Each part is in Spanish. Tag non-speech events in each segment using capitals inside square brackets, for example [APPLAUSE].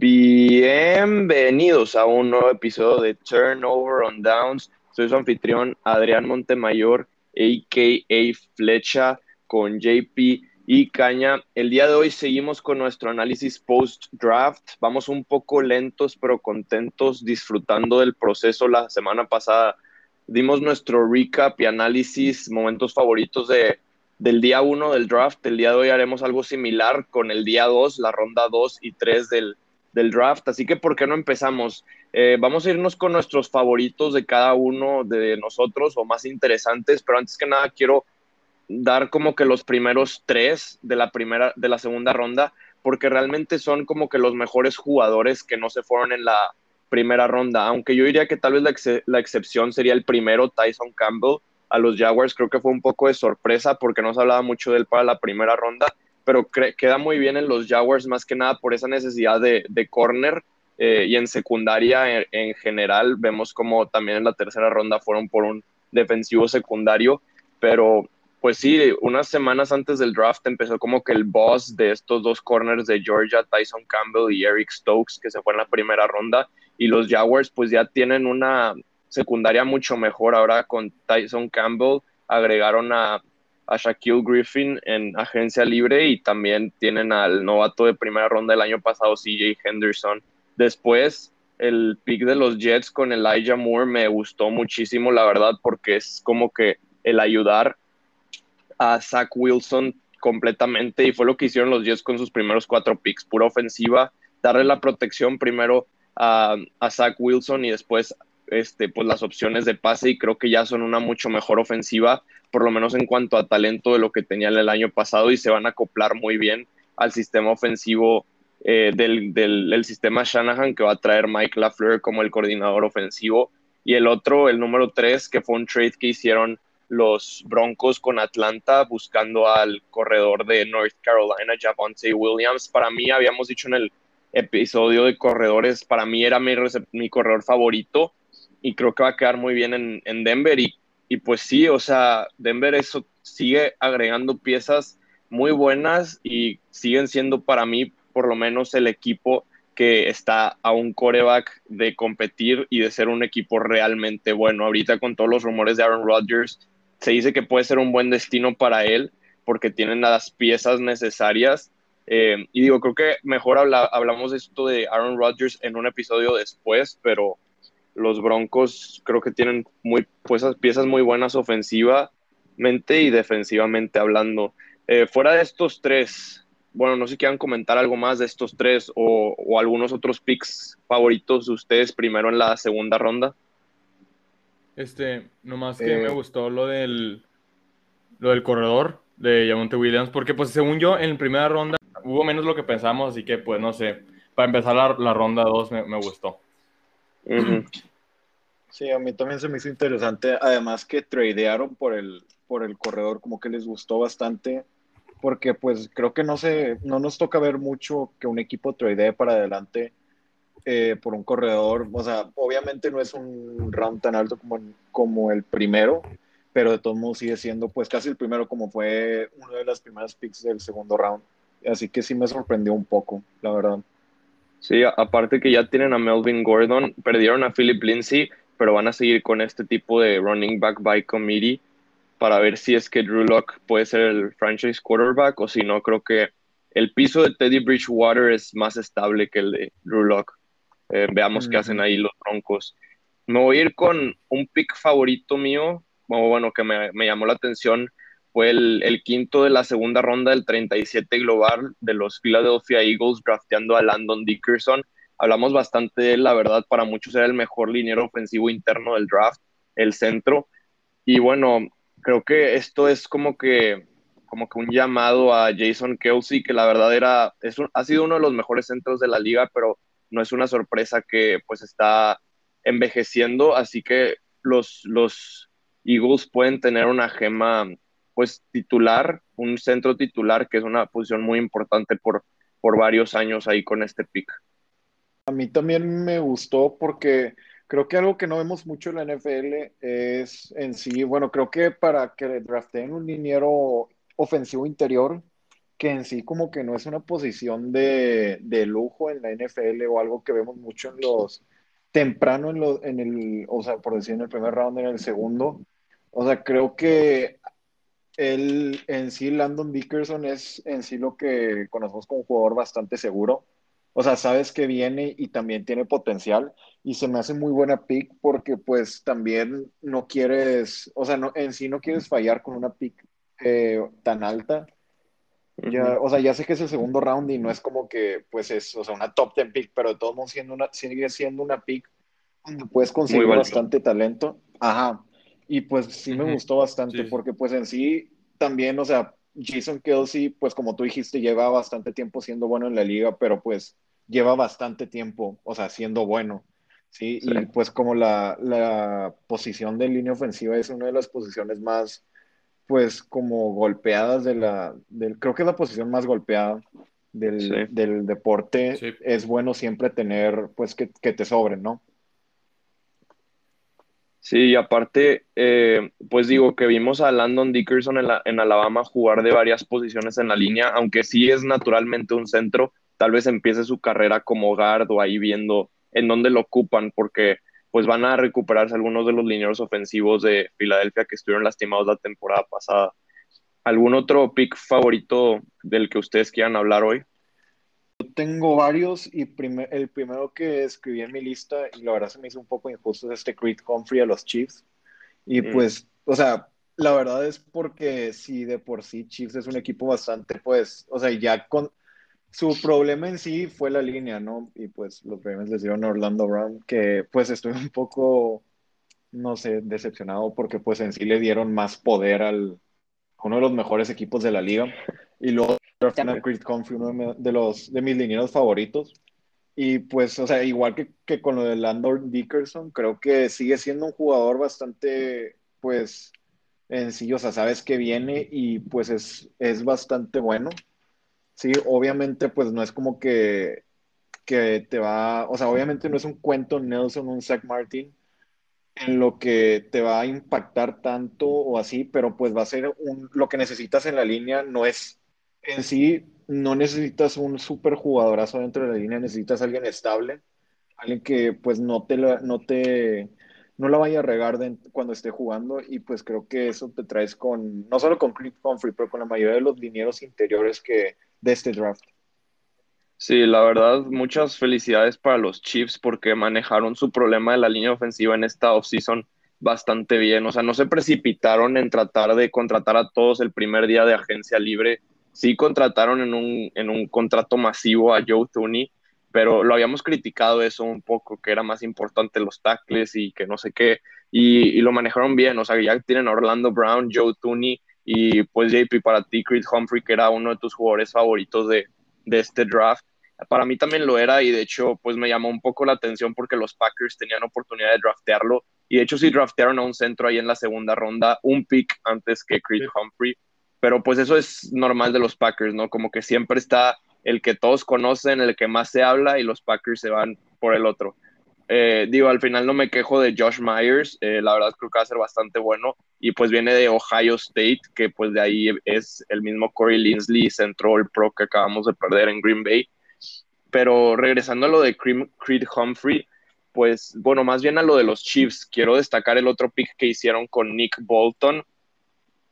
Bienvenidos a un nuevo episodio de Turnover on Downs. Soy su anfitrión Adrián Montemayor, a.k.a. Flecha, con JP y Caña. El día de hoy seguimos con nuestro análisis post-draft. Vamos un poco lentos, pero contentos, disfrutando del proceso. La semana pasada dimos nuestro recap y análisis, momentos favoritos de del día 1 del draft. El día de hoy haremos algo similar con el día 2, la ronda 2 y 3 del, del draft. Así que, ¿por qué no empezamos? Eh, vamos a irnos con nuestros favoritos de cada uno de nosotros o más interesantes, pero antes que nada quiero dar como que los primeros tres de la primera, de la segunda ronda, porque realmente son como que los mejores jugadores que no se fueron en la primera ronda, aunque yo diría que tal vez la, la excepción sería el primero, Tyson Campbell, a los Jaguars. Creo que fue un poco de sorpresa porque no se hablaba mucho de él para la primera ronda, pero queda muy bien en los Jaguars más que nada por esa necesidad de, de corner eh, y en secundaria en, general. Vemos como también en la tercera ronda fueron por un defensivo secundario, pero pues sí, unas semanas antes del draft empezó como que el boss de estos dos corners de Georgia, Tyson Campbell y Eric Stokes, que se fue en la primera ronda, y los Jaguars pues ya tienen una, secundaria mucho mejor ahora con Tyson Campbell, agregaron a, a Shaquille Griffin en agencia libre y también tienen al novato de primera ronda del año pasado, CJ Henderson. Después, el pick de los Jets con Elijah Moore me gustó muchísimo, la verdad, porque es como que el ayudar a Zach Wilson completamente y fue lo que hicieron los Jets con sus primeros cuatro picks, pura ofensiva, darle la protección primero a, a Zach Wilson y después este, pues las opciones de pase y creo que ya son una mucho mejor ofensiva, por lo menos en cuanto a talento de lo que tenían el año pasado y se van a acoplar muy bien al sistema ofensivo eh, del, del, sistema Shanahan que va a traer Mike LaFleur como el coordinador ofensivo. Y el otro, el número tres, que fue un trade que hicieron los Broncos con Atlanta buscando al corredor de North Carolina, Javonte Williams. Para mí, habíamos dicho en el episodio de corredores, para mí era mi, mi corredor favorito y creo que va a quedar muy bien en, en Denver. Y, y, pues sí, o sea, Denver eso sigue agregando piezas muy buenas y siguen siendo para mí por lo menos el equipo que está a un coreback de competir y de ser un equipo realmente bueno. Ahorita con todos los rumores de Aaron Rodgers, se dice que puede ser un buen destino para él porque tienen las piezas necesarias. Eh, y digo, creo que mejor habla, hablamos de esto de Aaron Rodgers en un episodio después, pero los Broncos creo que tienen muy, pues, piezas muy buenas ofensivamente y defensivamente hablando. Eh, fuera de estos tres, bueno, no sé si quieran comentar algo más de estos tres o, o, algunos otros picks favoritos de ustedes primero en la segunda ronda. Este, nomás que me eh. gustó lo del, lo del corredor de Yamonte Williams, porque pues según yo en primera ronda hubo menos lo que pensamos, así que pues no sé, para empezar la, la ronda 2 me, me, gustó. Sí, a mí también se me hizo interesante. Además que tradearon por el, por el corredor, como que les gustó bastante. Porque pues creo que no se, no nos toca ver mucho que un equipo tradee para adelante eh, por un corredor. O sea, obviamente no es un round tan alto como, como el primero, pero de todos modos sigue siendo pues casi el primero como fue una de las primeras picks del segundo round. Así que sí me sorprendió un poco, la verdad. Sí, aparte que ya tienen a Melvin Gordon, perdieron a Philip Lindsay, pero van a seguir con este tipo de running back by committee para ver si es que Drew Lock puede ser el franchise quarterback o si no, creo que el piso de Teddy Bridgewater es más estable que el de Drew Lock. Eh, veamos qué hacen ahí los Broncos. Me voy a ir con un pick favorito mío, bueno, que me, me llamó la atención, fue el, el, quinto de la segunda ronda del 37 global de los Philadelphia Eagles, drafteando a Landon Dickerson hablamos bastante de él, la verdad, para muchos era el mejor liniero ofensivo interno del draft, el centro. Y bueno, creo que esto es como que, como que un llamado a Jason Kelsey, que la verdad era, es ha sido uno de los mejores centros de la liga, pero no es una sorpresa que pues está envejeciendo, así que los, los Eagles pueden tener una gema pues titular, un centro titular, que es una posición muy importante por, por varios años ahí con este pick. A mí también me gustó porque creo que algo que no vemos mucho en la NFL es en sí, bueno, creo que para que drafteen un liniero ofensivo interior, que en sí como que no es una posición de, lujo en la NFL o algo que vemos mucho en los temprano en, lo, en el, o sea, por decir en el primer round, en el segundo. O sea, creo que él en sí, Landon Dickerson, es en sí lo que conocemos como un jugador bastante seguro. O sea, sabes que viene y también tiene potencial y se me hace muy buena pick porque pues también no quieres, o sea, no, en sí no quieres fallar con una pick eh, tan alta. Ya, o sea, ya sé que es el segundo round y no es como que, pues es, o sea, una top 10 pick, pero de todos modos siendo una, sigue siendo una pick donde puedes conseguir bastante talento. Ajá. Y pues sí me gustó bastante porque pues en sí también, o sea, Jason Kelsey, pues como tú dijiste, lleva bastante tiempo siendo bueno en la liga, pero pues lleva bastante tiempo, o sea, siendo bueno. Sí, y pues como la, la posición de línea ofensiva es una de las posiciones más pues como golpeadas de la, del, creo que es la posición más golpeada del, del deporte, es bueno siempre tener, pues que, que te sobren, ¿no? Sí, y aparte, eh, pues digo que vimos a Landon Dickerson en, la, en Alabama jugar de varias posiciones en la línea, aunque sí es naturalmente un centro, tal vez empiece su carrera como guard o ahí viendo en dónde lo ocupan, porque pues van a recuperarse algunos de los lineros ofensivos de Filadelfia que estuvieron lastimados la temporada pasada. ¿Algún otro pick favorito del que ustedes quieran hablar hoy? Yo tengo varios y el primero que escribí en mi lista, y la verdad se me hizo un poco injusto, es este Creed Humphrey a los Chiefs. Y mm. pues, o sea, la verdad es porque si de por sí Chiefs es un equipo bastante, pues, o sea, ya con, su problema en sí fue la línea, ¿no? Y pues los premios les dieron a Orlando Brown, que pues estoy un poco, no sé, decepcionado porque pues en sí le dieron más poder al uno de los mejores equipos de la liga. Y luego a Chris Comfrey, uno de, los, de mis linieros favoritos. Y pues, o sea, igual que, que con lo de Landor Dickerson, creo que sigue siendo un jugador bastante, pues, en sí, o sea, sabes que viene y pues es, es bastante bueno. Sí, obviamente, pues no es como que, que te va, o sea, obviamente no es un cuento Nelson, un Zach Martin, en lo que te va a impactar tanto o así, pero pues va a ser un, lo que necesitas en la línea, no es en sí, no necesitas un super jugadorazo dentro de la línea, necesitas alguien estable, alguien que pues no te, no te, no la vaya a regar cuando esté jugando y pues creo que eso te traes con, no solo con Creed Humphrey, pero con la mayoría de los linieros interiores que de este draft. Sí, la verdad, muchas felicidades para los Chiefs porque manejaron su problema de la línea ofensiva en esta offseason bastante bien. O sea, no se precipitaron en tratar de contratar a todos el primer día de agencia libre. Sí contrataron en un, en un contrato masivo a Joe Tooney, pero lo habíamos criticado eso un poco, que era más importante los tackles y que no sé qué. Y, y lo manejaron bien. O sea, ya tienen a Orlando Brown, Joe Tooney y pues JP, para ti, Creed Humphrey, que era uno de tus jugadores favoritos de, de este draft, para mí también lo era y de hecho pues me llamó un poco la atención porque los Packers tenían oportunidad de draftearlo y de hecho sí draftearon a un centro ahí en la segunda ronda, un pick antes que Creed Humphrey, pero pues eso es normal de los Packers, ¿no? Como que siempre está el que todos conocen, el que más se habla y los Packers se van por el otro. Eh, digo, al final no me quejo de Josh Myers, eh, la verdad creo que va a ser bastante bueno y pues viene de Ohio State, que pues de ahí es el mismo Corey Linsley, Central Pro que acabamos de perder en Green Bay. Pero regresando a lo de Creed Humphrey, pues bueno, más bien a lo de los Chiefs, quiero destacar el otro pick que hicieron con Nick Bolton,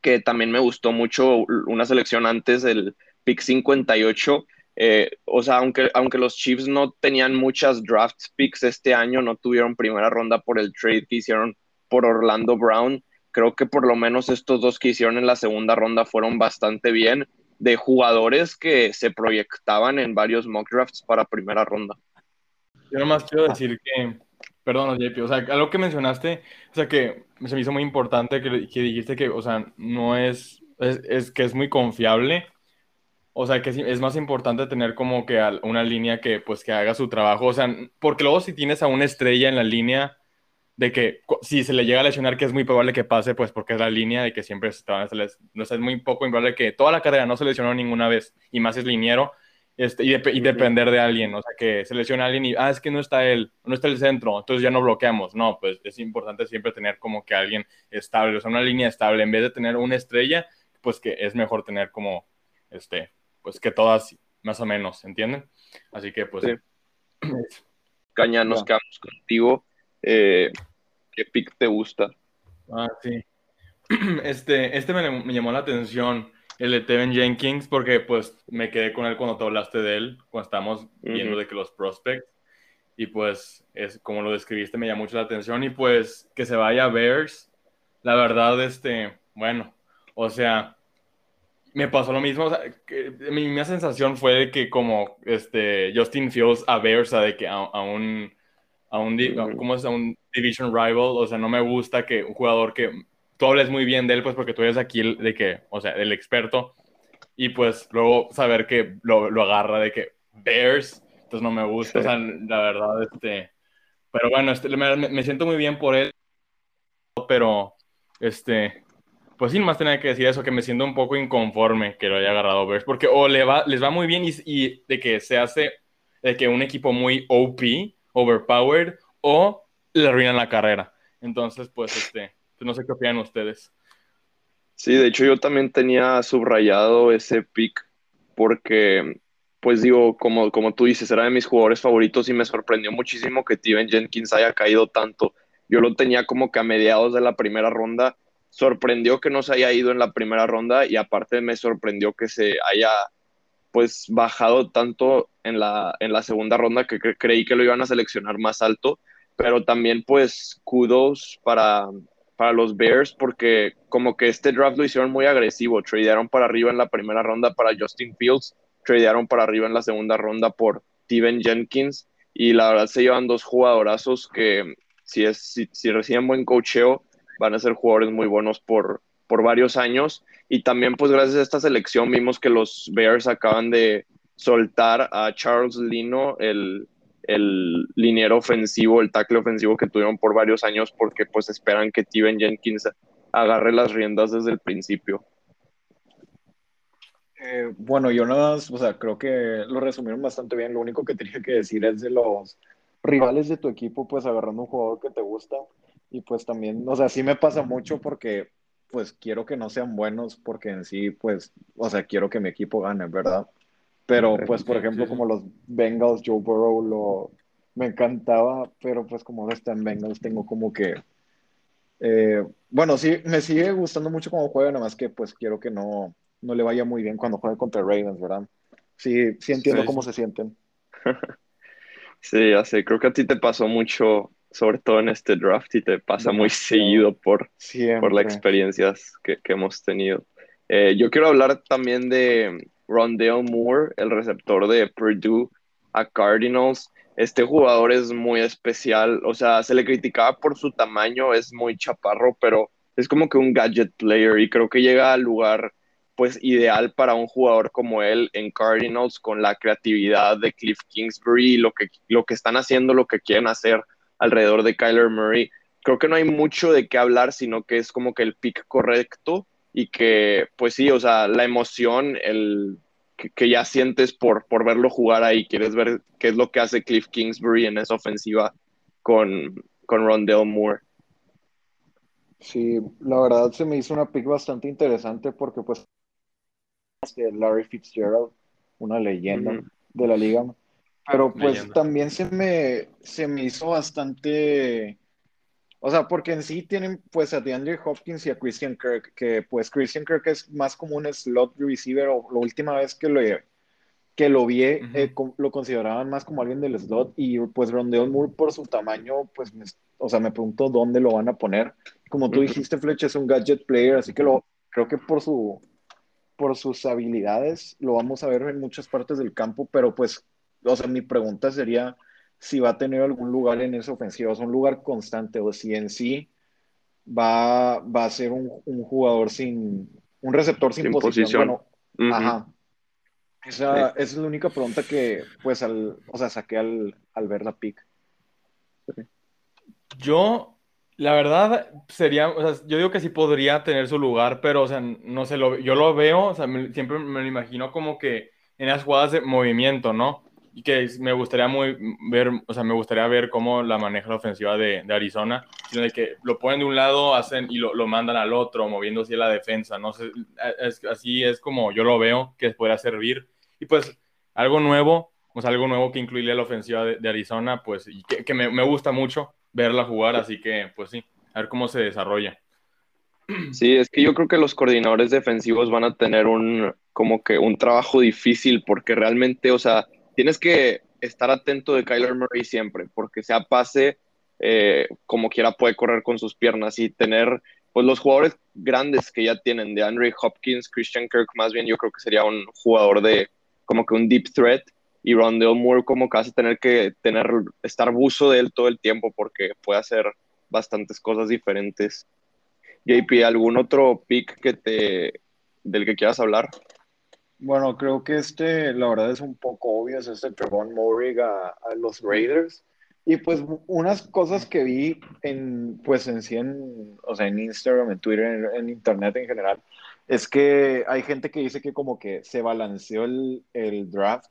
que también me gustó mucho, una selección antes del pick 58 eh, o sea, aunque, aunque los Chiefs no tenían muchas draft picks este año, no tuvieron primera ronda por el trade que hicieron por Orlando Brown. Creo que por lo menos estos dos que hicieron en la segunda ronda fueron bastante bien de jugadores que se proyectaban en varios mock drafts para primera ronda. Yo nomás quiero decir que, perdón, JP, o sea, algo que mencionaste, o sea, que se me hizo muy importante que, que dijiste que, o sea, no es, es, es que es muy confiable o sea, que es más importante tener como que una línea que pues que haga su trabajo. O sea, porque luego si tienes a una estrella en la línea de que si se le llega a lesionar, que es muy probable que pase, pues porque es la línea de que siempre se, no es muy poco probable que toda la carrera no se lesionó ninguna vez y más es liniero este, y, y, depender de alguien, o sea, que se lesiona alguien y, ah, es que no está él, no está el centro, entonces ya no bloqueamos. No, pues es importante siempre tener como que alguien estable, o sea, una línea estable, en vez de tener una estrella, pues que es mejor tener como, este, pues que todas más o menos, ¿entienden? Así que pues... [CLEARS THROAT] Caña, nos quedamos contigo. Eh, ¿Qué pick te gusta? Ah, sí. [CLEARS THROAT] Este, este me, me, llamó la atención, el de Tevin Jenkins, porque pues me quedé con él cuando te hablaste de él, cuando estábamos viendo de que los prospects, y pues es como lo describiste, me llamó mucho la atención, y pues que se vaya a Bears, la verdad, este, bueno, o sea, me pasó lo mismo, o sea, que, mi, mi, sensación fue de que como este Justin Fields a Bears, o sea, de que a, un a un, ¿cómo es? A un division rival, o sea, no me gusta que un jugador que tú hables muy bien de él, pues porque tú eres aquí de que, o sea, el experto, y pues luego saber que lo, lo agarra de que Bears, entonces no me gusta, o sea, la verdad, este, pero bueno, este, me, me, siento muy bien por él, pero, este, pues sin más tener que decir eso, que me siento un poco inconforme que lo haya agarrado Bears, porque o le va, les va muy bien y, y de que se hace, de que un equipo muy OP, overpowered, o le arruinan la carrera. Entonces, pues, este, pues, no sé qué opinan ustedes. Sí, de hecho yo también tenía subrayado ese pick porque, pues digo, como, como tú dices, era de mis jugadores favoritos y me sorprendió muchísimo que Steven Jenkins haya caído tanto. Yo lo tenía como que a mediados de la primera ronda. Sorprendió que no se haya ido en la primera ronda y aparte me sorprendió que se haya pues bajado tanto en la, en la segunda ronda que creí que lo iban a seleccionar más alto, pero también pues kudos para, para los Bears porque como que este draft lo hicieron muy agresivo, tradearon para arriba en la primera ronda para Justin Fields, tradearon para arriba en la segunda ronda por Steven Jenkins y la verdad se llevan dos jugadorazos que si, es, si, si reciben buen cocheo van a ser jugadores muy buenos por, por varios años. Y también, pues gracias a esta selección, vimos que los Bears acaban de soltar a Charles Lino, el, el liniero ofensivo, el tackle ofensivo que tuvieron por varios años, porque pues esperan que Steven Jenkins agarre las riendas desde el principio. Eh, bueno, yo nada más, o sea, creo que lo resumieron bastante bien. Lo único que tenía que decir es de los rivales de tu equipo, pues agarrando un jugador que te gusta. Y pues también, o sea, sí me pasa mucho porque pues quiero que no sean buenos porque en sí, pues, o sea, quiero que mi equipo gane, ¿verdad? Pero, pues, por ejemplo, como los Bengals, Joe Burrow, lo, me encantaba, pero pues como está en Bengals, tengo como que, eh, bueno, sí, me sigue gustando mucho cómo juega, nada más que pues quiero que no, no le vaya muy bien cuando juegue contra Ravens, ¿verdad? Sí, sí entiendo cómo se sienten. [LAUGHS] sí, ya sé, creo que a ti te pasó mucho sobre todo en este draft, y te pasa muy seguido por, por las experiencias que, que hemos tenido. Eh, yo quiero hablar también de Rondale Moore, el receptor de Purdue a Cardinals. Este jugador es muy especial, o sea, se le criticaba por su tamaño, es muy chaparro, pero es como que un gadget player y creo que llega al lugar pues ideal para un jugador como él en Cardinals con la creatividad de Cliff Kingsbury, lo que, lo que están haciendo, lo que quieren hacer alrededor de Kyler Murray. Creo que no hay mucho de qué hablar, sino que es como que el pick correcto y que, pues sí, o sea, la emoción, el que, ya sientes por, por verlo jugar ahí, quieres ver qué es lo que hace Cliff Kingsbury en esa ofensiva con, con Rondell Moore. Sí, la verdad se me hizo una pick bastante interesante porque pues Larry Fitzgerald, una leyenda de la liga, pero pues también se me, se me hizo bastante... O sea, porque en sí tienen pues a DeAndre Hopkins y a Christian Kirk, que pues Christian Kirk es más como un slot receiver, o la última vez que lo, que lo vi, eh, lo consideraban más como alguien del slot, y pues Rondell Moore por su tamaño, pues, o sea, me pregunto dónde lo van a poner. Como tú dijiste, Fletch es un gadget player, así que lo, creo que por su por sus habilidades lo vamos a ver en muchas partes del campo, pero pues o sea, mi pregunta sería si va a tener algún lugar en esa ofensiva, o un lugar constante, o si en sí va, va a ser un, jugador sin, un receptor sin, posición. Bueno, ajá. Esa, es la única pregunta que, pues, al, o sea, saqué al, ver la pick. Yo, la verdad, sería, o sea, yo digo que sí podría tener su lugar, pero, o sea, no sé, lo, yo lo veo, o sea, siempre me lo imagino como que en las jugadas de movimiento, ¿no? Y que me gustaría muy ver, o sea, me gustaría ver cómo la maneja la ofensiva de, de Arizona, sino de que lo ponen de un lado hacen y lo, lo mandan al otro, moviendo así la defensa, no sé, es, así es como yo lo veo que podría servir Y pues algo nuevo, o sea, algo nuevo que incluiría la ofensiva de, Arizona, pues, y que, me, me, gusta mucho verla jugar, así que, pues sí, a ver cómo se desarrolla. Sí, es que yo creo que los coordinadores defensivos van a tener un, como que un trabajo difícil, porque realmente, o sea, tienes que estar atento de Kyler Murray siempre, porque sea pase, eh, como quiera puede correr con sus piernas y tener, pues los jugadores grandes que ya tienen, de Andre Hopkins, Christian Kirk, más bien yo creo que sería un jugador de como que un deep threat y Rondell Moore como que hace tener que tener, estar buzo de él todo el tiempo porque puede hacer bastantes cosas diferentes. JP, ¿algún otro pick que te, del que quieras hablar? Bueno, creo que este, la verdad es un poco obvio, es este Trevon Morig a, los Raiders. Y pues unas cosas que vi en, pues en sí, en, o sea, en Instagram, en Twitter, en, Internet en general, es que hay gente que dice que como que se balanceó el, el draft.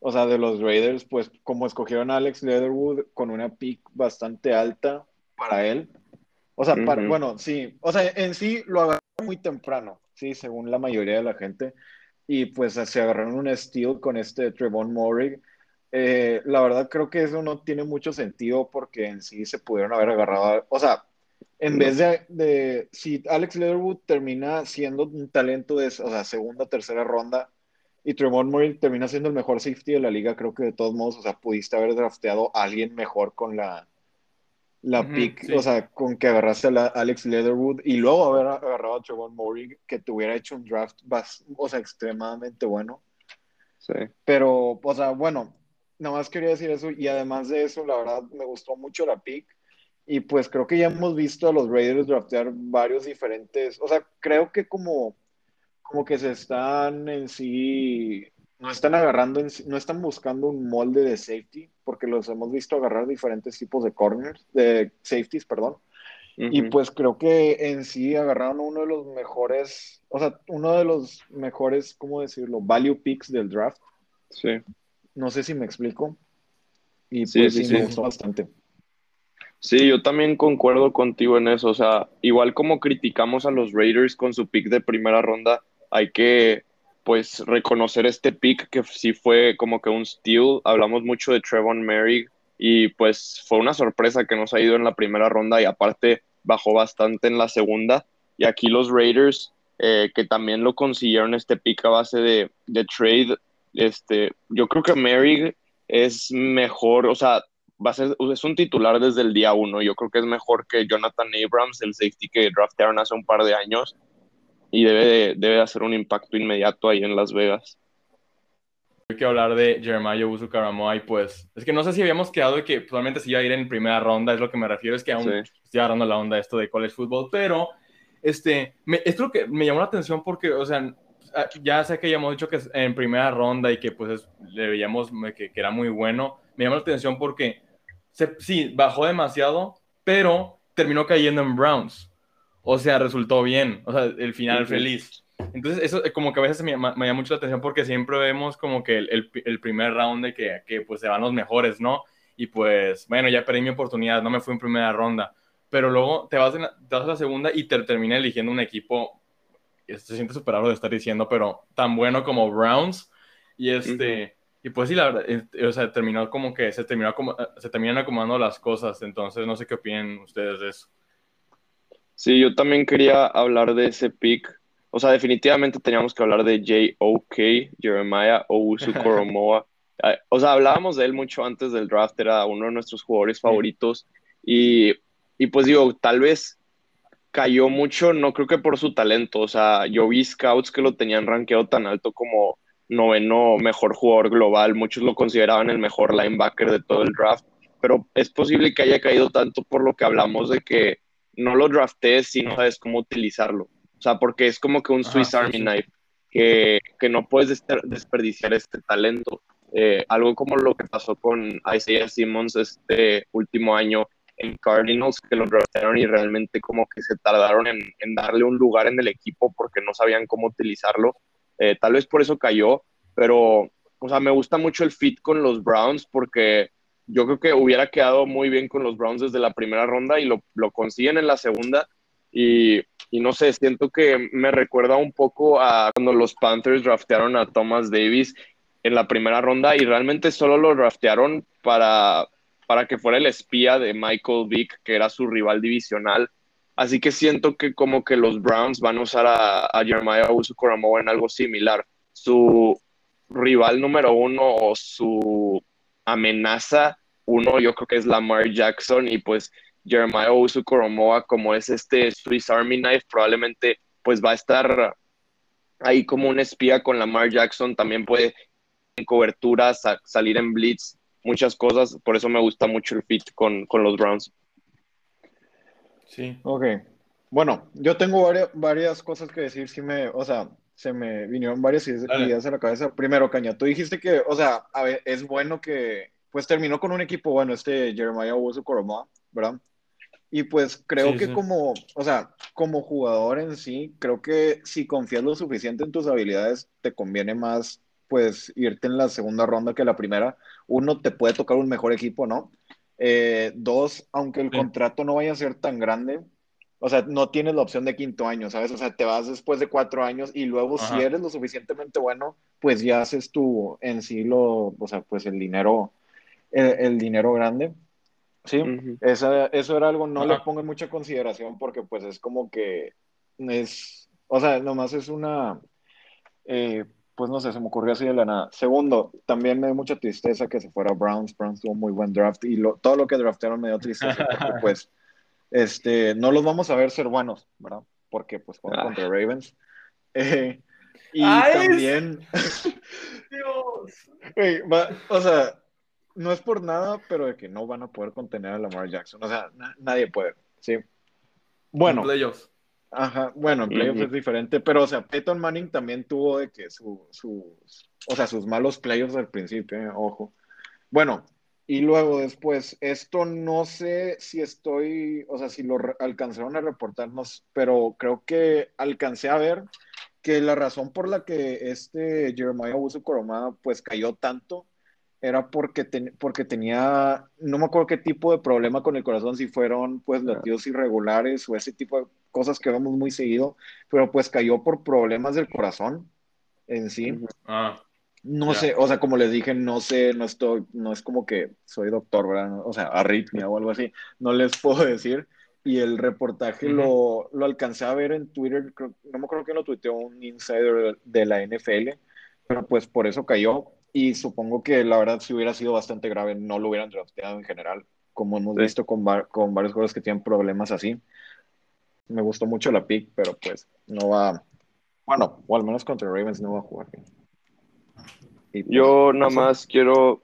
O sea, de los Raiders, pues como escogieron a Alex Leatherwood con una pick bastante alta para él. O sea, bueno, sí. O sea, en sí lo agarró muy temprano, sí, según la mayoría de la gente. Y pues se agarraron un steal con este Trevon Morig. Eh, la verdad creo que eso no tiene mucho sentido porque en sí se pudieron haber agarrado, o sea, en vez de, si Alex Leatherwood termina siendo un talento de, o segunda, tercera ronda y Trevon Morig termina siendo el mejor safety de la liga, creo que de todos modos, o sea, pudiste haber drafteado a alguien mejor con la, la pick, o sea, con que agarraste a Alex Leatherwood y luego haber agarrado a Trevon Morig, que te hubiera hecho un draft, o sea, extremadamente bueno. Sí. Pero, o sea, bueno, nada más quería decir eso y además de eso, la verdad, me gustó mucho la pick y pues creo que ya hemos visto a los Raiders draftear varios diferentes, o sea, creo que como, como que se están en sí no están agarrando, no están buscando un molde de safety, porque los hemos visto agarrar diferentes tipos de corners, de safeties, perdón. Y pues creo que en sí agarraron uno de los mejores, o sea, uno de los mejores, ¿cómo decirlo? Value picks del draft. Sí. No sé si me explico. Y pues sí, me gustó bastante. Sí, yo también concuerdo contigo en eso. O sea, igual como criticamos a los Raiders con su pick de primera ronda, hay que pues reconocer este pick que sí fue como que un steal. Hablamos mucho de Trevon Merrick y pues fue una sorpresa que nos ha ido en la primera ronda y aparte bajó bastante en la segunda. Y aquí los Raiders, eh, que también lo consiguieron este pick a base de, de trade, este, yo creo que Merrick es mejor, o sea, va a ser, es un titular desde el día uno. Yo creo que es mejor que Jonathan Abrams, el safety que draftearon hace un par de años y debe de, debe hacer un impacto inmediato ahí en Las Vegas. Hay que hablar de Jeremiah Usu Karamoa y pues es que no sé si habíamos quedado de que probablemente si iba a ir en primera ronda, es lo que me refiero, es que aún estoy agarrando la onda esto de college football, pero este, me, esto lo que me llamó la atención porque, o sea, ah, ya sé que ya hemos dicho que es en primera ronda y que pues le veíamos que, que, era muy bueno, me llamó la atención porque sí, bajó demasiado, pero terminó cayendo en Browns o sea, resultó bien, o sea, el final feliz. Entonces, eso eh, como que a veces me, me, llama mucho la atención porque siempre vemos como que el, el, primer round de que, que, pues se van los mejores, ¿no? Y pues, bueno, ya perdí mi oportunidad, no me fui en primera ronda. Pero luego te vas, te vas a la segunda y te termina eligiendo un equipo, se siente superado de estar diciendo, pero tan bueno como Browns. Y este, y pues sí, la verdad, o sea, terminó como que se, terminó como, se terminan acomodando las cosas. Entonces, no sé qué opinan ustedes de eso. Sí, yo también quería hablar de ese pick. O sea, definitivamente teníamos que hablar de J.O.K., Jeremiah Ousu Koromoa. [LAUGHS] O sea, hablábamos de él mucho antes del draft, era uno de nuestros jugadores favoritos. Y, y pues digo, tal vez cayó mucho, no creo que por su talento. O sea, yo vi scouts que lo tenían rankeado tan alto como noveno mejor jugador global. Muchos lo consideraban el mejor linebacker de todo el draft. Pero es posible que haya caído tanto por lo que hablamos de que no lo draftes si no sabes cómo utilizarlo. O sea, porque es como que un Swiss Army Knife, que, que, no puedes desperdiciar este talento. Eh, algo como lo que pasó con Isaiah Simmons este último año en Cardinals, que lo draftaron y realmente como que se tardaron en, en darle un lugar en el equipo porque no sabían cómo utilizarlo. Eh, tal vez por eso cayó, pero, o sea, me gusta mucho el fit con los Browns porque yo creo que hubiera quedado muy bien con los Browns desde la primera ronda y lo, lo consiguen en la segunda. y, y, no sé, siento que me recuerda un poco a cuando los Panthers draftearon a Thomas Davis en la primera ronda y realmente solo lo draftearon para, para que fuera el espía de Michael Vick, que era su rival divisional. Así que siento que como que los Browns van a usar a, a Jeremiah Usu en algo similar. Su rival número uno o su amenaza uno, yo creo que es Lamar Jackson y pues Jeremiah Usu como es este Swiss Army Knife, probablemente pues va a estar ahí como un espía con Lamar Jackson, también puede en cobertura, salir en blitz, muchas cosas, por eso me gusta mucho el fit con, los Browns. Sí. Ok. Bueno, yo tengo varias, varias cosas que decir, si me, o sea, se me vinieron varias ideas a la cabeza. Primero, Caña, tú dijiste que, o sea, a ver, es bueno que, pues terminó con un equipo bueno, este Jeremiah Owusu Koroma, ¿verdad? Y pues creo que como, o sea, como jugador en sí, creo que si confías lo suficiente en tus habilidades, te conviene más pues irte en la segunda ronda que la primera. Uno, te puede tocar un mejor equipo, ¿no? Eh, dos, aunque el contrato no vaya a ser tan grande, o sea, no tienes la opción de quinto año, ¿sabes? O sea, te vas después de cuatro años y luego si eres lo suficientemente bueno, pues ya haces tú en sí lo, o sea, pues el dinero, el, dinero grande. Sí, eso era algo, no le pongo mucha consideración porque pues es como que es, o sea, nomás es una, eh, pues no sé, se me ocurrió así de la nada. Segundo, también me dio mucha tristeza que se fuera Browns. Browns tuvo muy buen draft y lo, todo lo que draftearon me dio tristeza porque, [LAUGHS] pues, este, no los vamos a ver ser buenos, ¿verdad? Porque, pues, ah. contra Ravens. [LAUGHS] Eh, y también. [LAUGHS] Dios. o sea, no es por nada, pero de que no van a poder contener a Lamar Jackson. O sea, nadie puede, ¿sí? Bueno. Ajá, bueno, en playoffs es diferente, pero o sea, Peyton Manning también tuvo de que su, o sea, sus malos playoffs al principio, eh, ojo. Bueno, y luego después, esto no sé si estoy, o sea, si lo alcanzaron a reportarnos, pero creo que alcancé a ver que la razón por la que este Jeremiah Uso Coromada pues cayó tanto era porque, porque tenía, no me acuerdo qué tipo de problema con el corazón, si fueron pues latidos irregulares o ese tipo de cosas que vemos muy seguido, pero pues cayó por problemas del corazón en sí. Ah, no sé, o sea, como les dije, no sé, no estoy, no es como que soy doctor, ¿verdad? O sea, arritmia o algo así, no les [LAUGHS] puedo decir. Y el reportaje lo, lo, alcancé a ver en Twitter, no me acuerdo que lo tuiteó un insider de la NFL, pero pues por eso cayó y supongo que la verdad si hubiera sido bastante grave no lo hubieran drafteado en general, como hemos visto con, con varios jugadores que tienen problemas así. Me gustó mucho la pick, pero pues no va, bueno, o al menos contra Ravens no va a jugar bien. Pues, Yo nada más quiero,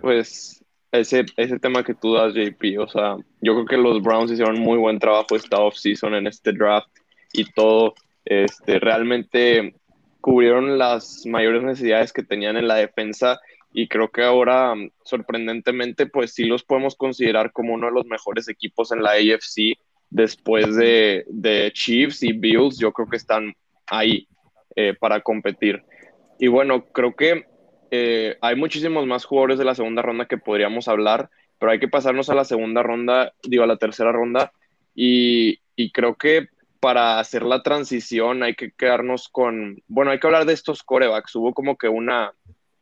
pues, ese, ese tema que tú das, JP, o sea, yo creo que los Browns hicieron muy buen trabajo esta offseason en este draft y todo, este, realmente cubrieron las mayores necesidades que tenían en la defensa y creo que ahora, sorprendentemente, pues sí los podemos considerar como uno de los mejores equipos en la AFC después de, de Chiefs y Bills, yo creo que están ahí eh, para competir. Y bueno, creo que eh, hay muchísimos más jugadores de la segunda ronda que podríamos hablar, pero hay que pasarnos a la segunda ronda, digo, a la tercera ronda, y, y creo que para hacer la transición hay que quedarnos con, bueno, hay que hablar de estos corebacks. Hubo como que una,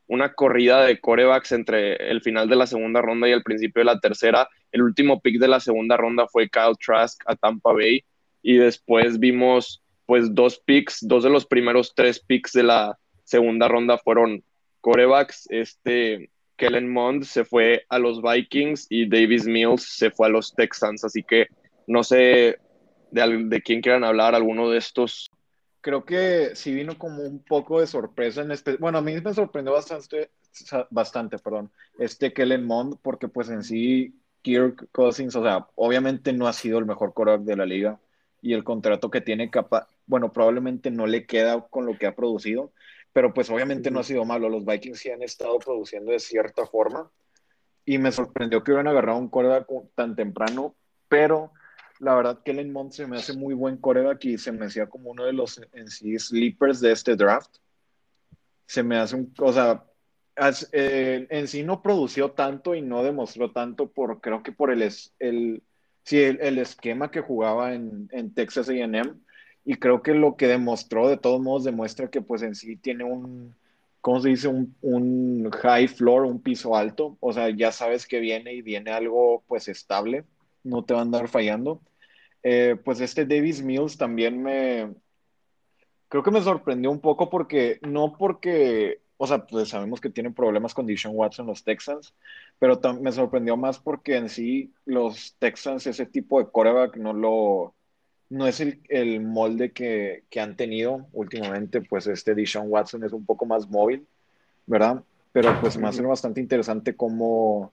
una corrida de corebacks entre el final de la segunda ronda y el principio de la tercera. El último pick de la segunda ronda fue Kyle Trask a Tampa Bay y después vimos pues dos picks, dos de los primeros tres picks de la segunda ronda fueron corebacks. Este Kellen Mond se fue a los Vikings y Davis Mills se fue a los Texans, así que no sé de, de quién quieran hablar, alguno de estos. Creo que sí vino como un poco de sorpresa en este, bueno, a mí me sorprendió bastante, bastante, perdón, este Kellen Mond, porque pues en sí Kirk Cousins, o sea, obviamente no ha sido el mejor quarterback de la liga y el contrato que tiene capa, bueno, probablemente no le queda con lo que ha producido, pero pues obviamente no ha sido malo. Los Vikings sí han estado produciendo de cierta forma y me sorprendió que hubieran agarrado un quarterback tan temprano, pero la verdad, Kellen Mond se me hace muy buen coreback y se me hacía como uno de los en sí sleepers de este draft. Se me hace un, o sea, eh, en sí no produció tanto y no demostró tanto por, creo que por el, el sí, el, esquema que jugaba en, en Texas AM y creo que lo que demostró de todos modos demuestra que pues en sí tiene un, ¿cómo se dice? Un, un, high floor, un piso alto, o sea, ya sabes que viene y viene algo pues estable, no te va a andar fallando. Eh, pues este Davis Mills también me, creo que me sorprendió un poco porque, no porque, o sea, pues sabemos que tienen problemas con Dishon Watson los Texans, pero me sorprendió más porque en sí los Texans, ese tipo de coreback no lo, no es el, el molde que, que, han tenido últimamente, pues este Dishon Watson es un poco más móvil, ¿verdad? Pero pues me hace bastante interesante cómo,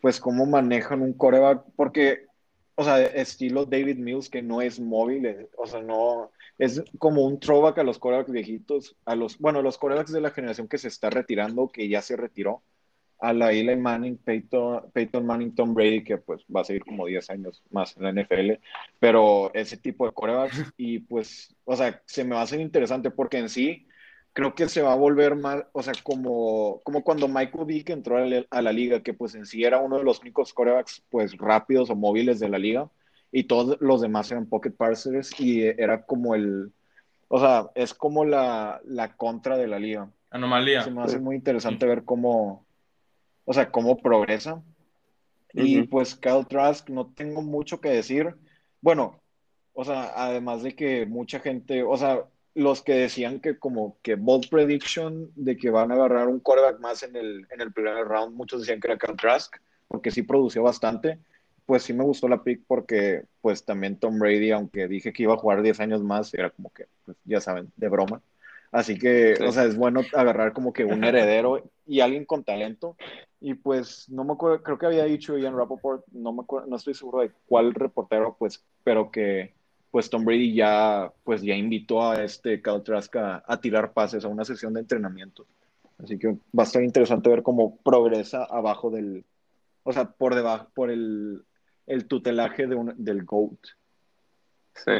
pues cómo manejan un coreback, porque, o sea, estilo David Mills, que no es móvil, eh, o sea, no, es como un throwback a los corebacks viejitos, a los, bueno, los corebacks de la generación que se está retirando, que ya se retiró, a la Eli Manning, Peyton, Peyton, Manning, Tom Brady, que pues va a seguir como 10 años más en la NFL, pero ese tipo de corebacks y pues, o sea, se me va a hacer interesante porque en sí creo que se va a volver mal, o sea, como, como cuando Michael Vick entró a la, a la, liga, que pues en sí era uno de los únicos corebacks pues rápidos o móviles de la liga y todos los demás eran pocket passers y era como el, o sea, es como la, la contra de la liga. Anomalía. Se me hace muy interesante ver cómo o sea, cómo progresa. Y pues Kyle Trask, no tengo mucho que decir. Bueno, o sea, además de que mucha gente, o sea, los que decían que como que bold prediction de que van a agarrar un quarterback más en el, en el primer round, muchos decían que era Kyle Trask, porque sí produció bastante. Pues sí me gustó la pick porque pues también Tom Brady, aunque dije que iba a jugar 10 años más, era como que, pues, ya saben, de broma. Así que, o sea, es bueno agarrar como que un heredero y alguien con talento. Y pues, no me acuerdo, creo que había dicho Ian Rappaport, no me acuerdo, no estoy seguro de cuál reportero, pues, pero que pues Tom Brady ya, pues ya invitó a este Kyle Trask a, tirar pases a una sesión de entrenamiento. Así que va a estar interesante ver cómo progresa abajo del, o sea, por debajo, por el, el tutelaje de un, del GOAT. Sí.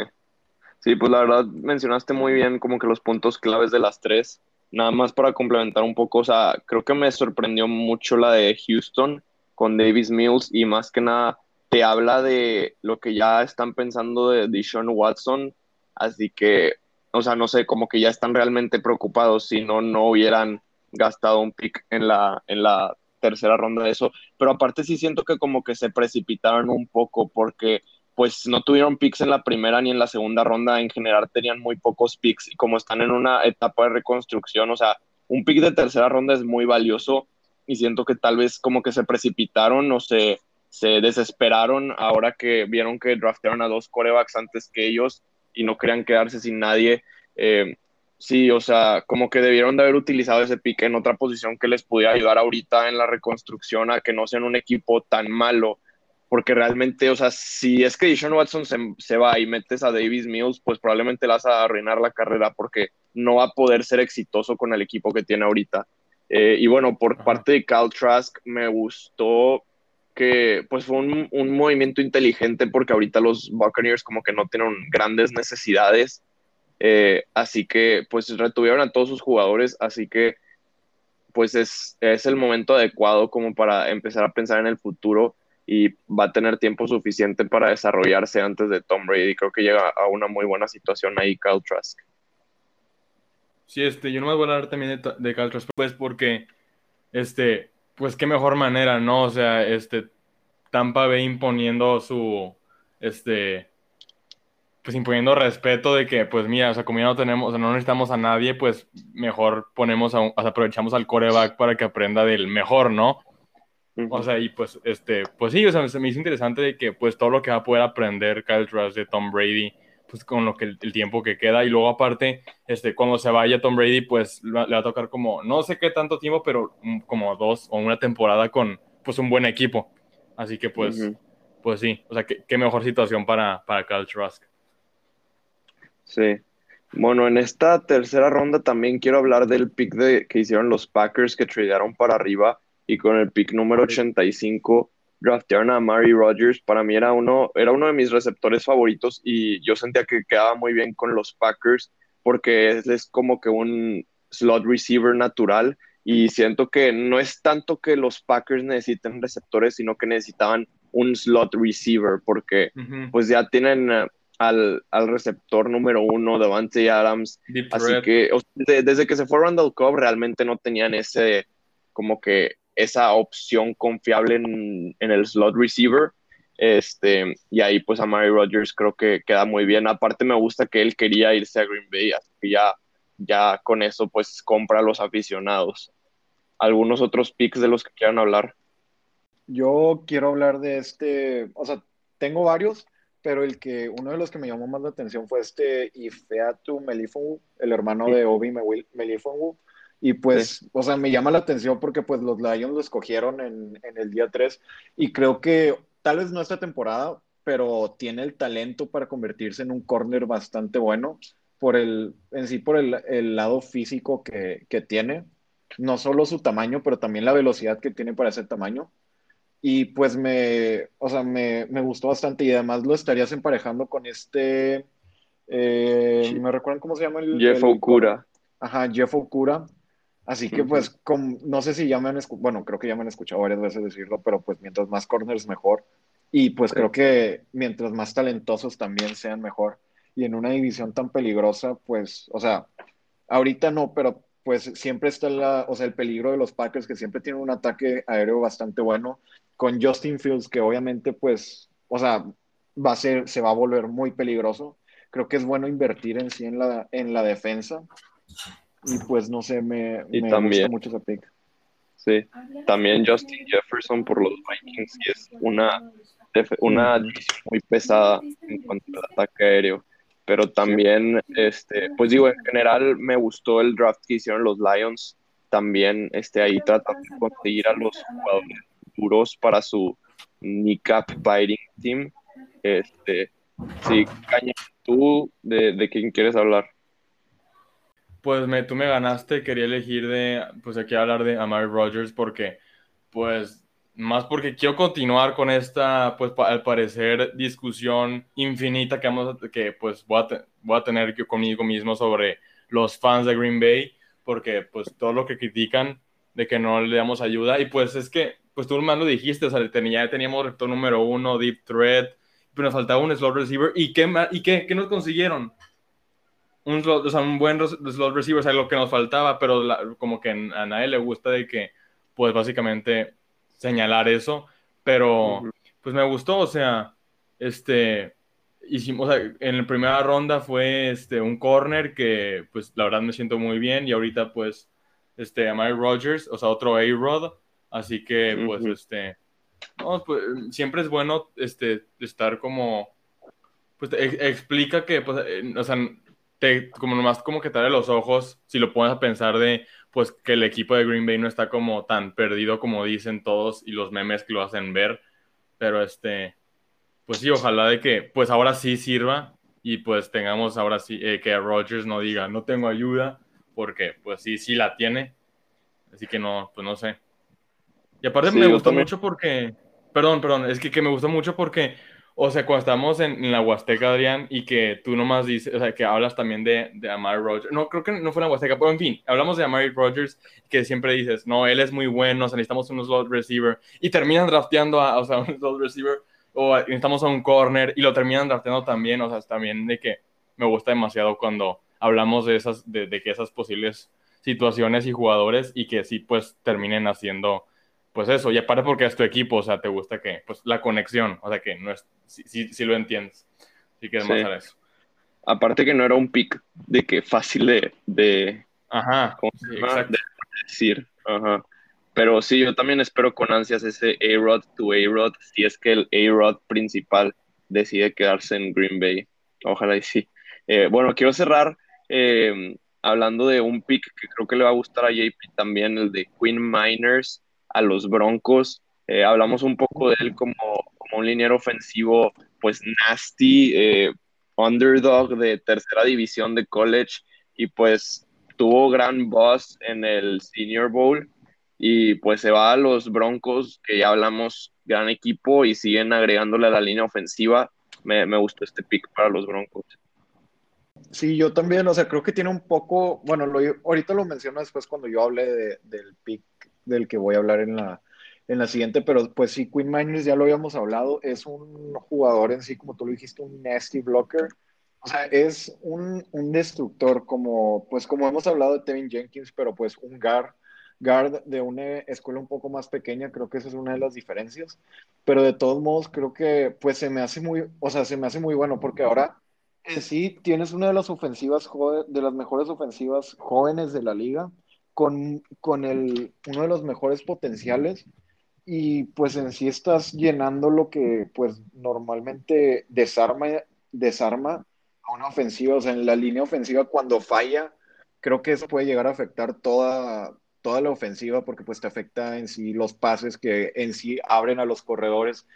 Sí, pues la verdad mencionaste muy bien como que los puntos claves de las tres. Nada más para complementar un poco, o sea, creo que me sorprendió mucho la de Houston con Davis Mills y más que nada te habla de lo que ya están pensando de Deshaun Watson, así que, o sea, no sé, como que ya están realmente preocupados si no, no hubieran gastado un pick en la, en la tercera ronda de eso, pero aparte sí siento que como que se precipitaron un poco porque pues no tuvieron picks en la primera ni en la segunda ronda, en general tenían muy pocos picks y como están en una etapa de reconstrucción, o sea, un pick de tercera ronda es muy valioso y siento que tal vez como que se precipitaron o se, se desesperaron ahora que vieron que draftearon a dos corebacks antes que ellos y no querían quedarse sin nadie. Eh, sí, o sea, como que debieron de haber utilizado ese pick en otra posición que les pudiera ayudar ahorita en la reconstrucción a que no sean un equipo tan malo porque realmente, o sea, si es que Deshaun Watson se, va y metes a Davis Mills, pues probablemente le vas a arruinar la carrera porque no va a poder ser exitoso con el equipo que tiene ahorita. Eh, y bueno, por parte de Cal Trask me gustó que pues fue un, un, movimiento inteligente porque ahorita los Buccaneers como que no tienen grandes necesidades, eh, así que pues retuvieron a todos sus jugadores, así que pues es, es el momento adecuado como para empezar a pensar en el futuro y va a tener tiempo suficiente para desarrollarse antes de Tom Brady. Creo que llega a una muy buena situación ahí Kyle Trask. Sí, este, yo no me voy a hablar también de, de Trask, pues porque, este, pues qué mejor manera, ¿no? O sea, este, Tampa ve imponiendo su, este, pues imponiendo respeto de que, pues mira, o sea, como ya no tenemos, o sea, no necesitamos a nadie, pues mejor ponemos, a aprovechamos al coreback para que aprenda del mejor, ¿no? O sea, y pues, este, pues sí, o sea, me hizo interesante de que pues todo lo que va a poder aprender Kyle Trask de Tom Brady, pues con lo que el, tiempo que queda, y luego aparte, este, cuando se vaya Tom Brady, pues le va a tocar como, no sé qué tanto tiempo, pero como dos o una temporada con, pues un buen equipo. Así que pues, pues sí, o sea, qué, qué, mejor situación para, para Kyle Trask. Sí. Bueno, en esta tercera ronda también quiero hablar del pick de, que hicieron los Packers que tradearon para arriba y con el pick número 85 draftearon a Mary Rogers. Para mí era uno, era uno de mis receptores favoritos y yo sentía que quedaba muy bien con los Packers porque es, como que un slot receiver natural y siento que no es tanto que los Packers necesiten receptores, sino que necesitaban un slot receiver, porque pues ya tienen al, al, receptor número uno, Devante Adams. así que desde que se fue Randall Cobb, realmente no tenían ese, como que esa opción confiable en, en el slot receiver. Este, y ahí pues a Mary Rogers creo que queda muy bien. Aparte me gusta que él quería irse a Green Bay, así que ya, ya con eso pues compra a los aficionados. ¿Algunos otros picks de los que quieran hablar? Yo quiero hablar de este, o sea, tengo varios, pero el que, uno de los que me llamó más la atención fue este Ifeatu Melifonwu, el hermano de Obi Melifonwu. Y pues, o sea, me llama la atención porque pues los Lions lo escogieron en, en el día 3 y creo que tal vez no esta temporada, pero tiene el talento para convertirse en un corner bastante bueno por el, en sí por el, lado físico que, tiene, no solo su tamaño, pero también la velocidad que tiene para ese tamaño. Y pues me, o sea, me, gustó bastante y además lo estarías emparejando con este, eh, ¿me recuerdan cómo se llama? El, Jeff Okura. Ajá, Jeff Okura. Así que pues, no sé si ya me han escuchado, bueno, creo que ya me han escuchado varias veces decirlo, pero pues mientras más corners mejor. Y pues creo que mientras más talentosos también sean mejor. Y en una división tan peligrosa, pues, o sea, ahorita no, pero pues siempre está la, o sea, el peligro de los Packers que siempre tienen un ataque aéreo bastante bueno con Justin Fields que obviamente pues, o sea, va a ser, se va a volver muy peligroso. Creo que es bueno invertir en sí en la, en la defensa y pues no sé, me, gusta mucho ese pick. Sí, también Justin Jefferson por los Vikings y es una, una muy pesada en cuanto al ataque aéreo. Pero también, este, pues digo, en general me gustó el draft que hicieron los Lions. También este, ahí tratan de conseguir a los jugadores duros para su kneecap biting team. Este, sí, Caña, ¿tú de, de quién quieres hablar? Pues me, tú me ganaste, quería elegir de, pues aquí hablar de Amari Rogers porque, pues, más porque quiero continuar con esta, pues, al parecer, discusión infinita que, vamos que pues, voy a, voy a tener yo conmigo mismo sobre los fans de Green Bay, porque, pues, todo lo que critican de que no le damos ayuda, y pues es que, pues tú más lo dijiste, o sea, tenía, teníamos rector número uno, deep threat, pero nos faltaba un slot receiver, ¿y qué, y qué, qué nos consiguieron? Un, o sea, un buen slot receiver es algo que nos faltaba, pero como que a nadie le gusta de que, pues básicamente señalar eso, pero pues me gustó, o sea, este, hicimos, o sea, en la primera ronda fue este, un corner que, pues la verdad me siento muy bien y ahorita pues, este, Amari Rogers, o sea, otro A-Rod, así que pues, este, pues, siempre es bueno, este, estar como, pues explica que, pues, eh, o sea, te, como nomás como que te abre los ojos, si lo pones a pensar de, pues que el equipo de Green Bay no está como tan perdido como dicen todos y los memes que lo hacen ver, pero este, pues sí, ojalá de que, pues ahora sí sirva y pues tengamos ahora sí, eh, que Rogers no diga, no tengo ayuda, porque pues sí, sí la tiene, así que no, pues no sé. Y aparte me gustó mucho porque, perdón, perdón, es que, que me gustó mucho porque o sea, cuando estamos en, la Huasteca, Adrián, y que tú nomás dices, o sea, que hablas también de, de Amari Rogers. No, creo que no fue en la Huasteca, pero en fin, hablamos de Amari Rogers, que siempre dices, no, él es muy bueno, o sea, necesitamos un slot receiver, y terminan drafteando a, o sea, [LAUGHS] un slot receiver, o necesitamos a un corner, y lo terminan drafteando también, o sea, también de que me gusta demasiado cuando hablamos de esas, de, de que esas posibles situaciones y jugadores, y que sí, pues, terminen haciendo pues eso, y aparte porque es tu equipo, o sea, te gusta que, pues la conexión, o sea, que no es, si lo entiendes, sí que sí. eso. Aparte que no era un pick de que fácil de, de Ajá, de decir, ajá. Pero sí, yo también espero con ansias ese A-Rod to A-Rod, si es que el A-Rod principal decide quedarse en Green Bay. Ojalá y sí. Eh, bueno, quiero cerrar eh, hablando de un pick que creo que le va a gustar a JP también, el de Queen Miners a los Broncos. Eh, hablamos un poco de él como, como un liniero ofensivo, pues nasty, eh, underdog de tercera división de college y pues tuvo gran voz en el Senior Bowl y pues se va a los Broncos, que ya hablamos, gran equipo y siguen agregándole a la línea ofensiva. Me, me gustó este pick para los Broncos. Sí, yo también, o sea, creo que tiene un poco, bueno, lo, ahorita lo menciono después cuando yo hable del pick del que voy a hablar en la, en la siguiente, pero pues sí, Quinn Miners ya lo habíamos hablado, es un jugador en sí, como tú lo dijiste, un nasty blocker. O sea, es un, un destructor como, pues como hemos hablado de Tevin Jenkins, pero pues un guard, guard de una escuela un poco más pequeña, creo que esa es una de las diferencias. Pero de todos modos, creo que pues se me hace muy, o sea, se me hace muy bueno porque ahora sí tienes una de las ofensivas, de las mejores ofensivas jóvenes de la liga, con, con el, uno de los mejores potenciales y pues en sí estás llenando lo que pues normalmente desarma, desarma a una ofensiva, o sea, en la línea ofensiva cuando falla, creo que eso puede llegar a afectar toda, toda la ofensiva porque pues te afecta en sí los pases que en sí abren a los corredores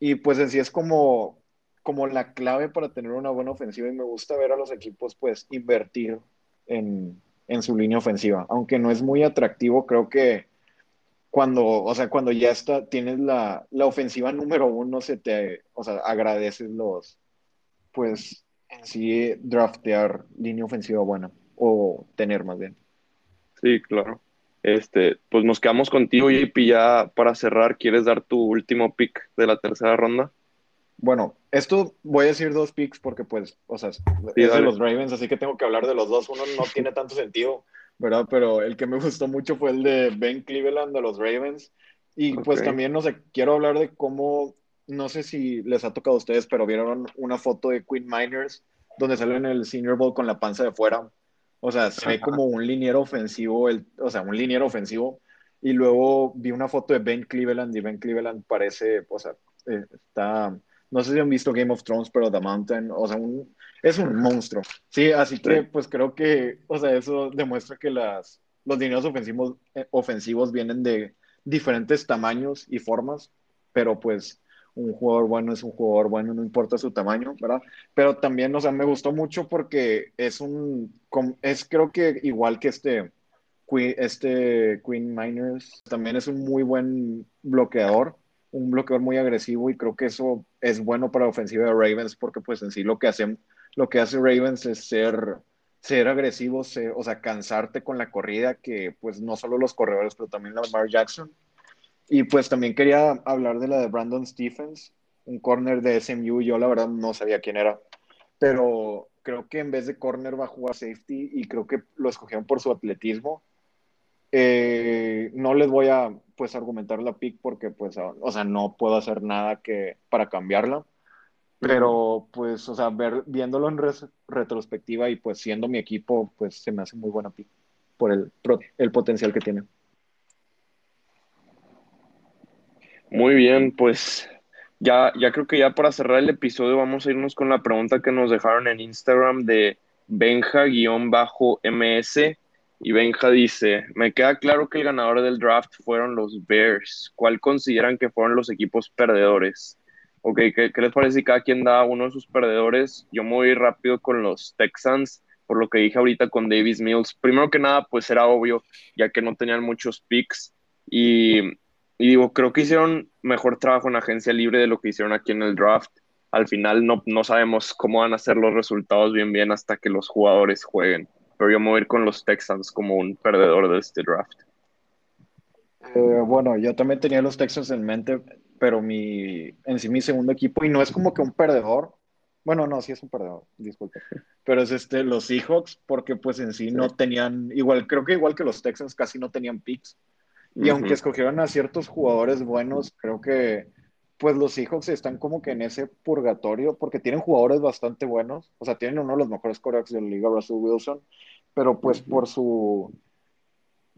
y pues en sí es como, como la clave para tener una buena ofensiva y me gusta ver a los equipos pues invertir en, en su línea ofensiva, aunque no es muy atractivo, creo que cuando, o sea, cuando ya está, tienes la, la ofensiva número uno, se te, o sea, agradeces los, pues, en sí, draftear línea ofensiva buena, o tener más bien. Sí, claro. Este, pues nos quedamos contigo, JP, ya para cerrar, ¿quieres dar tu último pick de la tercera ronda? Bueno, esto voy a decir dos picks porque, pues, o sea, es de los Ravens, así que tengo que hablar de los dos. Uno no tiene tanto sentido ¿verdad? Pero el que me gustó mucho fue el de Ben Cleveland de los Ravens. Y pues también, no sé, quiero hablar de cómo, no sé si les ha tocado a ustedes, pero vieron una foto de Quinn Miners donde sale en el Senior Bowl con la panza de fuera. O sea, se ve como un liniero ofensivo, el, o sea, un liniero ofensivo. Y luego vi una foto de Ben Cleveland y Ben Cleveland parece, o sea, eh, está, no sé si han visto Game of Thrones, pero The Mountain, o sea, un, es un monstruo. Sí, así que pues creo que, o sea, eso demuestra que las, los dineros ofensivos, eh, ofensivos vienen de diferentes tamaños y formas, pero pues un jugador bueno es un jugador bueno, no importa su tamaño, ¿verdad? Pero también, o sea, me gustó mucho porque es un, es creo que igual que este, este Queen Miners, también es un muy buen bloqueador, un bloqueador muy agresivo y creo que eso es bueno para la ofensiva de Ravens porque pues en sí lo que hacen lo que hace Ravens es ser, ser agresivo, o sea, cansarte con la corrida, que pues no solo los corredores, pero también la Lamar Jackson. Y pues también quería hablar de la de Brandon Stephens, un corner de SMU, yo la verdad no sabía quién era, pero creo que en vez de corner va a jugar safety y creo que lo escogieron por su atletismo. Eh, no les voy a pues argumentar la pick porque pues o sea no puedo hacer nada que para cambiarla pero, pues, o sea, ver, viéndolo en retrospectiva y pues siendo mi equipo, pues se me hace muy buena pick por el, el potencial que tiene. Muy bien, pues ya, ya creo que ya para cerrar el episodio vamos a irnos con la pregunta que nos dejaron en Instagram de Benja-MS. Y Benja dice, me queda claro que el ganador del draft fueron los Bears. ¿Cuál consideran que fueron los equipos perdedores? Ok, ¿qué, les parece si cada quien da uno de sus perdedores? Yo me voy rápido con los Texans, por lo que dije ahorita con Davis Mills. Primero que nada, pues era obvio, ya que no tenían muchos picks. Y, digo, creo que hicieron mejor trabajo en agencia libre de lo que hicieron aquí en el draft. Al final no, no sabemos cómo van a ser los resultados bien bien hasta que los jugadores jueguen. Pero yo me voy a ir con los Texans como un perdedor de este draft. Eh, bueno, yo también tenía los Texans en mente, pero mi, en sí mi segundo equipo, y no es como que un perdedor, bueno, no, sí es un perdedor, disculpe, pero es este, los Seahawks, porque pues en sí, no tenían, igual, creo que igual que los Texans casi no tenían picks, y aunque escogieron a ciertos jugadores buenos, creo que pues los Seahawks están como que en ese purgatorio, porque tienen jugadores bastante buenos, o sea, tienen uno de los mejores corebacks de la liga, Russell Wilson, pero pues por su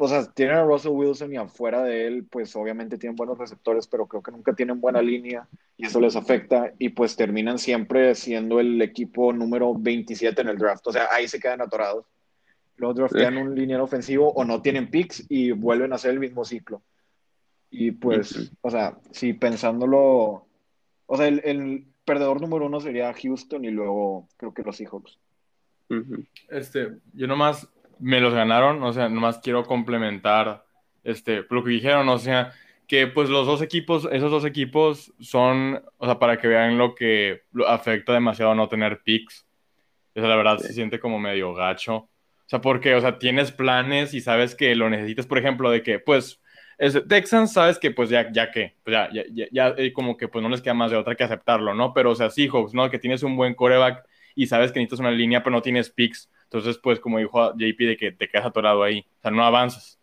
o sea, tienen a Russell Wilson y afuera de él, pues obviamente tienen buenos receptores, pero creo que nunca tienen buena línea y eso les afecta y pues terminan siempre siendo el equipo número 27 en el draft. O sea, ahí se quedan atorados. Luego draftean un liniero ofensivo o no tienen picks y vuelven a hacer el mismo ciclo. Y pues, o sea, sí, pensándolo, o sea, el, perdedor número uno sería Houston y luego creo que los Seahawks. Este, yo nomás me los ganaron, o sea, nomás quiero complementar este, lo que dijeron, o sea, que pues los dos equipos, esos dos equipos son, o sea, para que vean lo que afecta demasiado no tener picks. O sea, la verdad se siente como medio gacho. O sea, porque, o sea, tienes planes y sabes que lo necesitas, por ejemplo, de que, pues, Texans, sabes que pues ya, ya que, pues ya, ya, ya, eh, como que pues no les queda más de otra que aceptarlo, ¿no? Pero o sea, Seahawks, ¿no? Que tienes un buen coreback y sabes que necesitas una línea, pero no tienes picks. Entonces, pues como dijo JP, de que te quedas atorado ahí, o sea, no avanzas.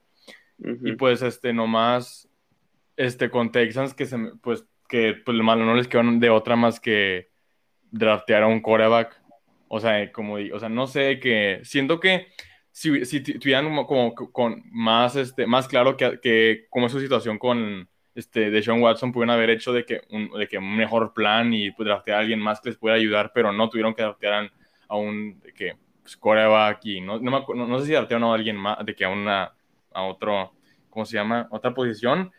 Y pues, este, nomás, este, con Texans, que se, pues, que pues malo no les quedó de otra más que draftear a un coreback. O sea, como, o sea, no sé, que siento que si, si tuvieran como, con más, este, más claro que, que como es su situación con este, de Sean Watson, pudieron haber hecho de que, un, de que un mejor plan y pues, draftear a alguien más que les pueda ayudar, pero no tuvieron que draftear a un de que, pues, coreback y no, no, no, sé si draftearon a alguien más, de que a una, a otro, ¿cómo se llama? Otra posición,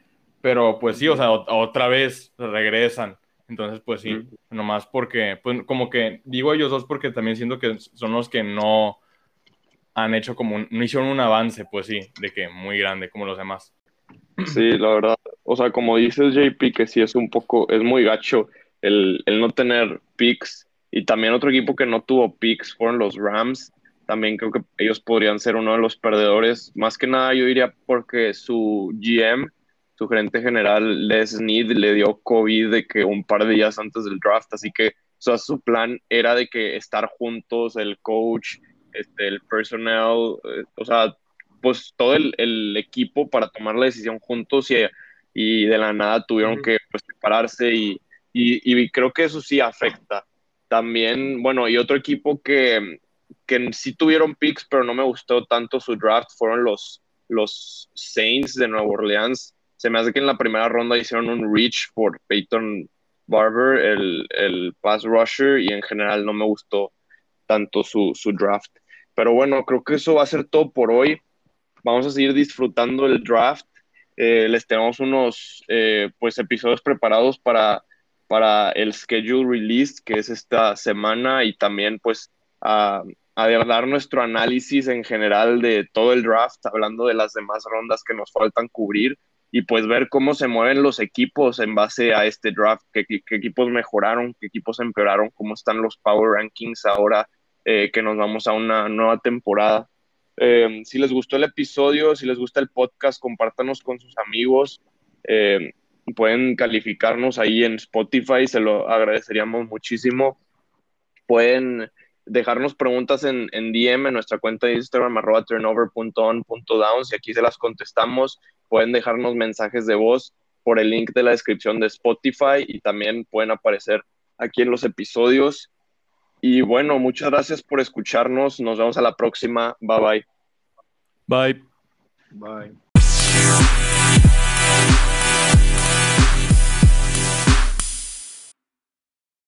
pero pues sí, o sea, otra vez regresan. Entonces, pues sí, nomás porque, pues como que digo ellos dos porque también siento que son los que no han hecho como, un, hicieron un avance, pues sí, de que muy grande como los demás. Sí, la verdad, o sea, como dices JP, que sí es un poco, es muy gacho el, el no tener picks y también otro equipo que no tuvo picks fueron los Rams. También creo que ellos podrían ser uno de los perdedores. Más que nada, yo diría porque su GM, su gerente general, Les Snead, le dio COVID de que un par de días antes del draft. Así que o su plan era de que estar juntos, el coach, este, el personnel, eh, o sea, pues todo el, equipo para tomar la decisión juntos y, y de la nada tuvieron que pues, separarse y, y, creo que eso sí afecta. También, bueno, y otro equipo que, que sí tuvieron picks, pero no me gustó tanto su draft, fueron los, los Saints de Nueva Orleans. Se me hace que en la primera ronda hicieron un reach por Peyton Barber, el, el pass rusher, y en general no me gustó tanto su, su draft. Pero bueno, creo que eso va a ser todo por hoy. Vamos a seguir disfrutando el draft. Eh, les tenemos unos eh, pues episodios preparados para, para el schedule release, que es esta semana, y también pues a, a dar nuestro análisis en general de todo el draft, hablando de las demás rondas que nos faltan cubrir y pues ver cómo se mueven los equipos en base a este draft, qué, qué equipos mejoraron, qué equipos empeoraron, cómo están los power rankings ahora eh, que nos vamos a una nueva temporada. Eh, si les gustó el episodio, si les gusta el podcast, compártanos con sus amigos. Eh, pueden calificarnos ahí en Spotify, se lo agradeceríamos muchísimo. Pueden dejarnos preguntas en, en DM en nuestra cuenta de Instagram, arroba turnover.on.downs, y aquí se las contestamos. Pueden dejarnos mensajes de voz por el link de la descripción de Spotify y también pueden aparecer aquí en los episodios. Y bueno, muchas gracias por escucharnos. Nos vemos a la próxima. Bye bye. Bye. Bye.